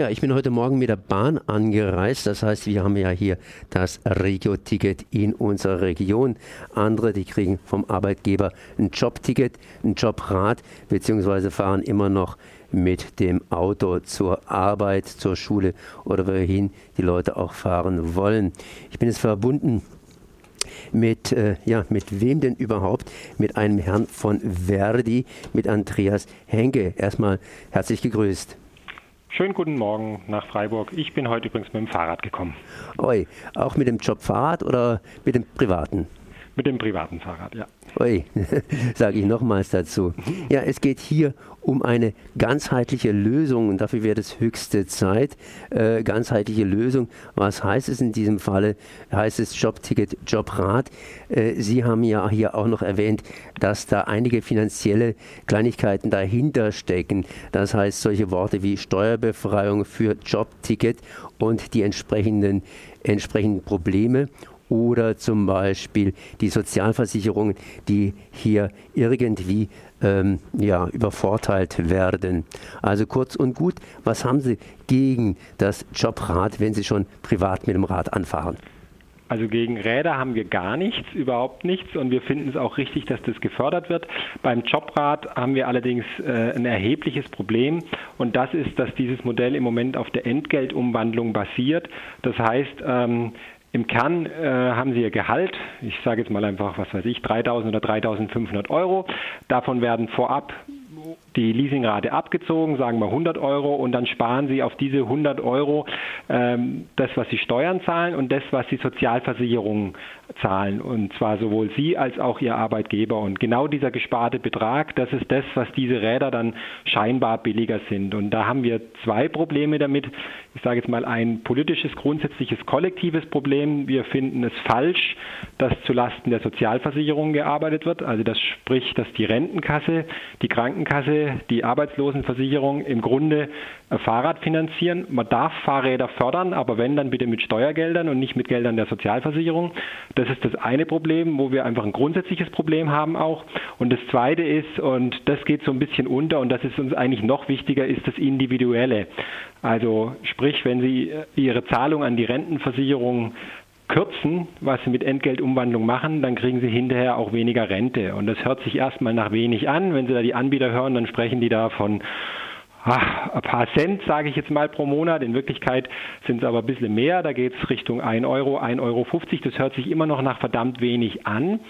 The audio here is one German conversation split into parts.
Ja, ich bin heute Morgen mit der Bahn angereist. Das heißt, wir haben ja hier das Regio-Ticket in unserer Region. Andere, die kriegen vom Arbeitgeber ein Jobticket, ein Jobrad, beziehungsweise fahren immer noch mit dem Auto zur Arbeit, zur Schule oder wohin die Leute auch fahren wollen. Ich bin jetzt verbunden mit, äh, ja, mit wem denn überhaupt? Mit einem Herrn von Verdi, mit Andreas Henke. Erstmal herzlich gegrüßt. Schönen guten Morgen nach Freiburg. Ich bin heute übrigens mit dem Fahrrad gekommen. Oi, auch mit dem Job Fahrrad oder mit dem privaten? Mit dem privaten Fahrrad, ja. Ui, sage ich nochmals dazu. Ja, es geht hier um eine ganzheitliche Lösung und dafür wäre es höchste Zeit. Äh, ganzheitliche Lösung, was heißt es in diesem Falle? Heißt es Jobticket, Jobrat? Äh, Sie haben ja hier auch noch erwähnt, dass da einige finanzielle Kleinigkeiten dahinter stecken. Das heißt solche Worte wie Steuerbefreiung für Jobticket und die entsprechenden, entsprechenden Probleme oder zum Beispiel die Sozialversicherungen, die hier irgendwie ähm, ja, übervorteilt werden. Also kurz und gut, was haben Sie gegen das Jobrad, wenn Sie schon privat mit dem Rad anfahren? Also gegen Räder haben wir gar nichts, überhaupt nichts und wir finden es auch richtig, dass das gefördert wird. Beim Jobrad haben wir allerdings äh, ein erhebliches Problem und das ist, dass dieses Modell im Moment auf der Entgeltumwandlung basiert. Das heißt, ähm, im Kern äh, haben Sie Ihr Gehalt, ich sage jetzt mal einfach, was weiß ich, 3.000 oder 3.500 Euro. Davon werden vorab die Leasingrate abgezogen, sagen wir 100 Euro, und dann sparen Sie auf diese 100 Euro ähm, das, was Sie Steuern zahlen und das, was Sie Sozialversicherungen zahlen. Und zwar sowohl Sie als auch Ihr Arbeitgeber. Und genau dieser gesparte Betrag, das ist das, was diese Räder dann scheinbar billiger sind. Und da haben wir zwei Probleme damit. Ich sage jetzt mal ein politisches, grundsätzliches, kollektives Problem. Wir finden es falsch, dass zulasten der Sozialversicherung gearbeitet wird. Also das spricht, dass die Rentenkasse, die Krankenkasse, die Arbeitslosenversicherung im Grunde Fahrrad finanzieren. Man darf Fahrräder fördern, aber wenn, dann bitte mit Steuergeldern und nicht mit Geldern der Sozialversicherung. Das ist das eine Problem, wo wir einfach ein grundsätzliches Problem haben auch. Und das zweite ist, und das geht so ein bisschen unter, und das ist uns eigentlich noch wichtiger, ist das Individuelle. Also sprich, wenn Sie Ihre Zahlung an die Rentenversicherung kürzen, was sie mit Entgeltumwandlung machen, dann kriegen sie hinterher auch weniger Rente. Und das hört sich erstmal nach wenig an. Wenn Sie da die Anbieter hören, dann sprechen die da von ach, ein paar Cent, sage ich jetzt mal, pro Monat. In Wirklichkeit sind es aber ein bisschen mehr. Da geht es Richtung 1 Euro, 1,50 Euro. Das hört sich immer noch nach verdammt wenig an.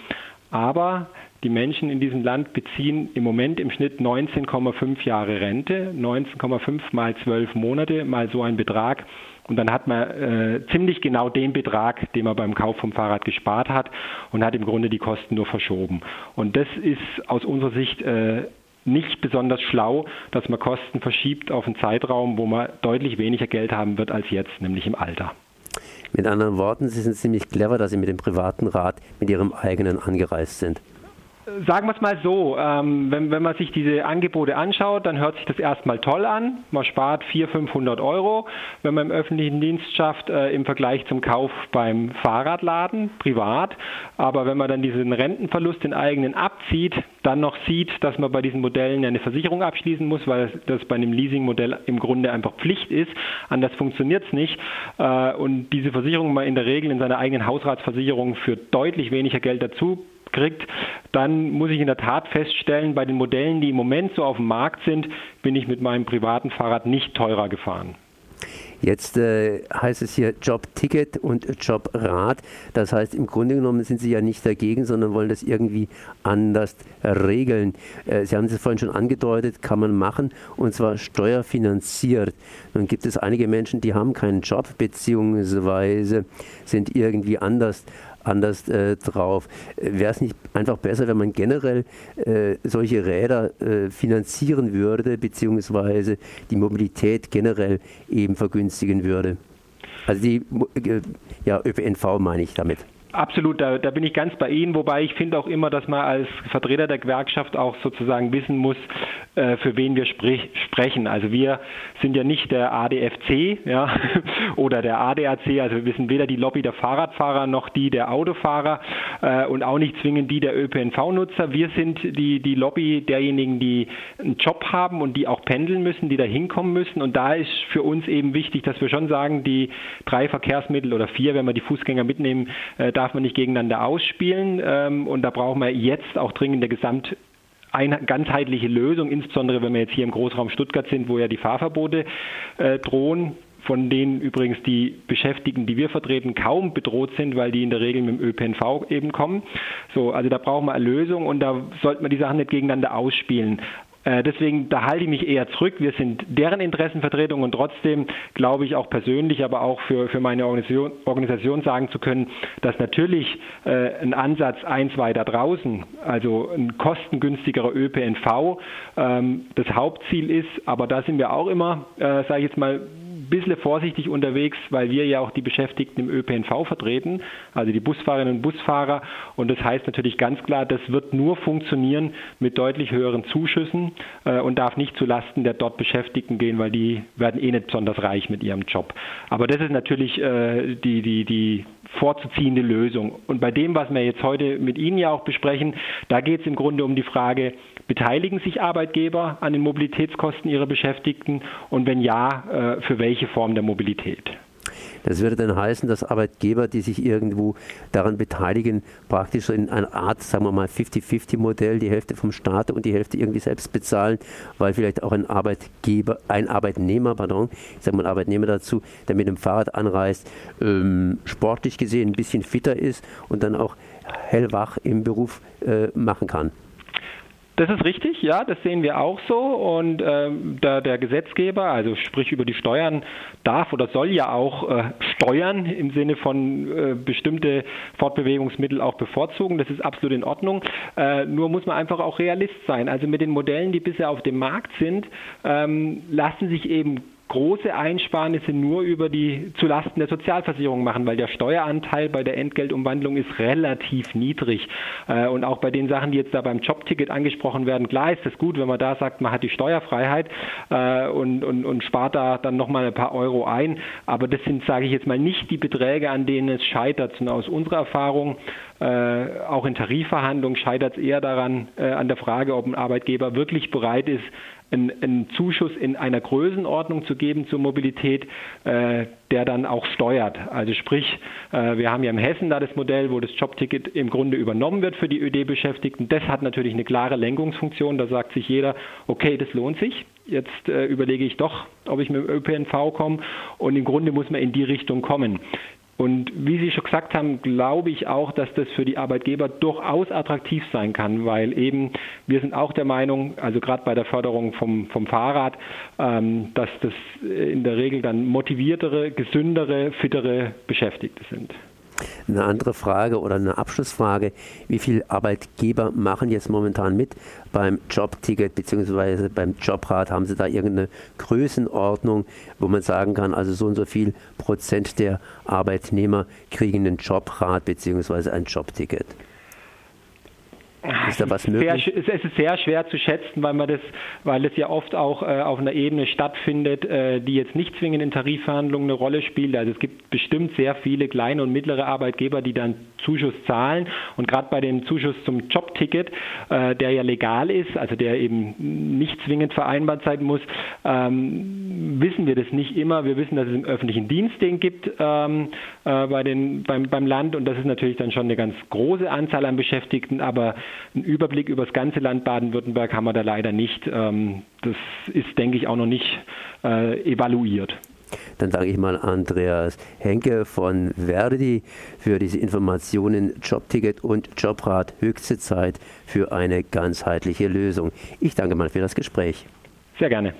Aber die Menschen in diesem Land beziehen im Moment im Schnitt 19,5 Jahre Rente, 19,5 mal 12 Monate, mal so ein Betrag. Und dann hat man äh, ziemlich genau den Betrag, den man beim Kauf vom Fahrrad gespart hat und hat im Grunde die Kosten nur verschoben. Und das ist aus unserer Sicht äh, nicht besonders schlau, dass man Kosten verschiebt auf einen Zeitraum, wo man deutlich weniger Geld haben wird als jetzt, nämlich im Alter. Mit anderen Worten, Sie sind ziemlich clever, dass Sie mit dem privaten Rad mit Ihrem eigenen angereist sind. Sagen wir es mal so, ähm, wenn, wenn man sich diese Angebote anschaut, dann hört sich das erstmal toll an. Man spart 400, 500 Euro, wenn man im öffentlichen Dienst schafft, äh, im Vergleich zum Kauf beim Fahrradladen, privat. Aber wenn man dann diesen Rentenverlust den eigenen abzieht, dann noch sieht, dass man bei diesen Modellen eine Versicherung abschließen muss, weil das bei einem Leasingmodell im Grunde einfach Pflicht ist. Anders funktioniert es nicht. Äh, und diese Versicherung man in der Regel in seiner eigenen Hausratsversicherung für deutlich weniger Geld dazu kriegt, dann muss ich in der Tat feststellen, bei den Modellen, die im Moment so auf dem Markt sind, bin ich mit meinem privaten Fahrrad nicht teurer gefahren. Jetzt äh, heißt es hier Jobticket und Jobrad. Das heißt, im Grunde genommen sind Sie ja nicht dagegen, sondern wollen das irgendwie anders regeln. Äh, Sie haben es vorhin schon angedeutet, kann man machen und zwar steuerfinanziert. Nun gibt es einige Menschen, die haben keinen Job beziehungsweise sind irgendwie anders anders äh, drauf. Wäre es nicht einfach besser, wenn man generell äh, solche Räder äh, finanzieren würde, beziehungsweise die Mobilität generell eben vergünstigen würde? Also die äh, ja, ÖPNV meine ich damit. Absolut, da, da, bin ich ganz bei Ihnen, wobei ich finde auch immer, dass man als Vertreter der Gewerkschaft auch sozusagen wissen muss, äh, für wen wir sprich, sprechen. Also wir sind ja nicht der ADFC ja, oder der ADAC, also wir sind weder die Lobby der Fahrradfahrer noch die der Autofahrer äh, und auch nicht zwingend die der ÖPNV-Nutzer. Wir sind die, die Lobby derjenigen, die einen Job haben und die auch pendeln müssen, die da hinkommen müssen. Und da ist für uns eben wichtig, dass wir schon sagen, die drei Verkehrsmittel oder vier, wenn wir die Fußgänger mitnehmen, äh, darf man nicht gegeneinander ausspielen. Ähm, und da brauchen wir jetzt auch dringend eine Gesamt eine ganzheitliche Lösung, insbesondere wenn wir jetzt hier im Großraum Stuttgart sind, wo ja die Fahrverbote äh, drohen von denen übrigens die Beschäftigten, die wir vertreten, kaum bedroht sind, weil die in der Regel mit dem ÖPNV eben kommen. So, also da brauchen wir eine Lösung und da sollte man die Sachen nicht gegeneinander ausspielen. Äh, deswegen, da halte ich mich eher zurück. Wir sind deren Interessenvertretung und trotzdem glaube ich auch persönlich, aber auch für, für meine Organisation, Organisation sagen zu können, dass natürlich äh, ein Ansatz eins weiter draußen, also ein kostengünstigerer ÖPNV, ähm, das Hauptziel ist. Aber da sind wir auch immer, äh, sage ich jetzt mal, bisschen vorsichtig unterwegs, weil wir ja auch die Beschäftigten im ÖPNV vertreten, also die Busfahrerinnen und Busfahrer. Und das heißt natürlich ganz klar, das wird nur funktionieren mit deutlich höheren Zuschüssen äh, und darf nicht zulasten der dort Beschäftigten gehen, weil die werden eh nicht besonders reich mit ihrem Job. Aber das ist natürlich äh, die, die, die vorzuziehende Lösung. Und bei dem, was wir jetzt heute mit Ihnen ja auch besprechen, da geht es im Grunde um die Frage, beteiligen sich Arbeitgeber an den Mobilitätskosten ihrer Beschäftigten und wenn ja, äh, für welche Form der Mobilität? Das würde dann heißen, dass Arbeitgeber, die sich irgendwo daran beteiligen, praktisch in einer Art, sagen wir mal, 50-50-Modell, die Hälfte vom Staat und die Hälfte irgendwie selbst bezahlen, weil vielleicht auch ein Arbeitgeber, ein Arbeitnehmer, pardon, ich sage mal Arbeitnehmer dazu, der mit dem Fahrrad anreist, ähm, sportlich gesehen ein bisschen fitter ist und dann auch hellwach im Beruf äh, machen kann. Das ist richtig, ja, das sehen wir auch so. Und ähm, der, der, Gesetzgeber, also sprich über die Steuern, darf oder soll ja auch äh, steuern im Sinne von äh, bestimmte Fortbewegungsmittel auch bevorzugen. Das ist absolut in Ordnung. Äh, nur muss man einfach auch Realist sein. Also mit den Modellen, die bisher auf dem Markt sind, ähm, lassen sich eben große Einsparnisse nur über die zulasten der Sozialversicherung machen, weil der Steueranteil bei der Entgeltumwandlung ist relativ niedrig. Äh, und auch bei den Sachen, die jetzt da beim Jobticket angesprochen werden, klar ist es gut, wenn man da sagt, man hat die Steuerfreiheit äh, und, und, und spart da dann nochmal ein paar Euro ein. Aber das sind, sage ich jetzt mal, nicht die Beträge, an denen es scheitert, sondern aus unserer Erfahrung äh, auch in Tarifverhandlungen scheitert es eher daran, an der Frage, ob ein Arbeitgeber wirklich bereit ist, einen, Zuschuss in einer Größenordnung zu geben zur Mobilität, äh, der dann auch steuert. Also sprich, äh, wir haben ja im Hessen da das Modell, wo das Jobticket im Grunde übernommen wird für die ÖD-Beschäftigten. Das hat natürlich eine klare Lenkungsfunktion. Da sagt sich jeder, okay, das lohnt sich. Jetzt äh, überlege ich doch, ob ich mit dem ÖPNV komme. Und im Grunde muss man in die Richtung kommen. Und wie Sie schon gesagt haben, glaube ich auch, dass das für die Arbeitgeber durchaus attraktiv sein kann, weil eben wir sind auch der Meinung, also gerade bei der Förderung vom, vom Fahrrad, ähm, dass das in der Regel dann motiviertere, gesündere, fittere Beschäftigte sind. Eine andere Frage oder eine Abschlussfrage, wie viele Arbeitgeber machen jetzt momentan mit beim Jobticket bzw. beim Jobrat? Haben Sie da irgendeine Größenordnung, wo man sagen kann, also so und so viel Prozent der Arbeitnehmer kriegen einen Jobrat bzw. ein Jobticket? Ist da was möglich? Sehr, es ist sehr schwer zu schätzen, weil man das, weil es ja oft auch äh, auf einer Ebene stattfindet, äh, die jetzt nicht zwingend in Tarifverhandlungen eine Rolle spielt. Also es gibt bestimmt sehr viele kleine und mittlere Arbeitgeber, die dann Zuschuss zahlen. Und gerade bei dem Zuschuss zum Jobticket, äh, der ja legal ist, also der eben nicht zwingend vereinbart sein muss, ähm, wissen wir das nicht immer. Wir wissen, dass es im öffentlichen Dienst den gibt ähm, äh, bei den, beim, beim Land und das ist natürlich dann schon eine ganz große Anzahl an Beschäftigten, aber einen Überblick über das ganze Land Baden-Württemberg haben wir da leider nicht. Ähm, das ist, denke ich, auch noch nicht äh, evaluiert. Dann sage ich mal Andreas Henke von Verdi für diese Informationen Jobticket und Jobrat höchste Zeit für eine ganzheitliche Lösung. Ich danke mal für das Gespräch. Sehr gerne.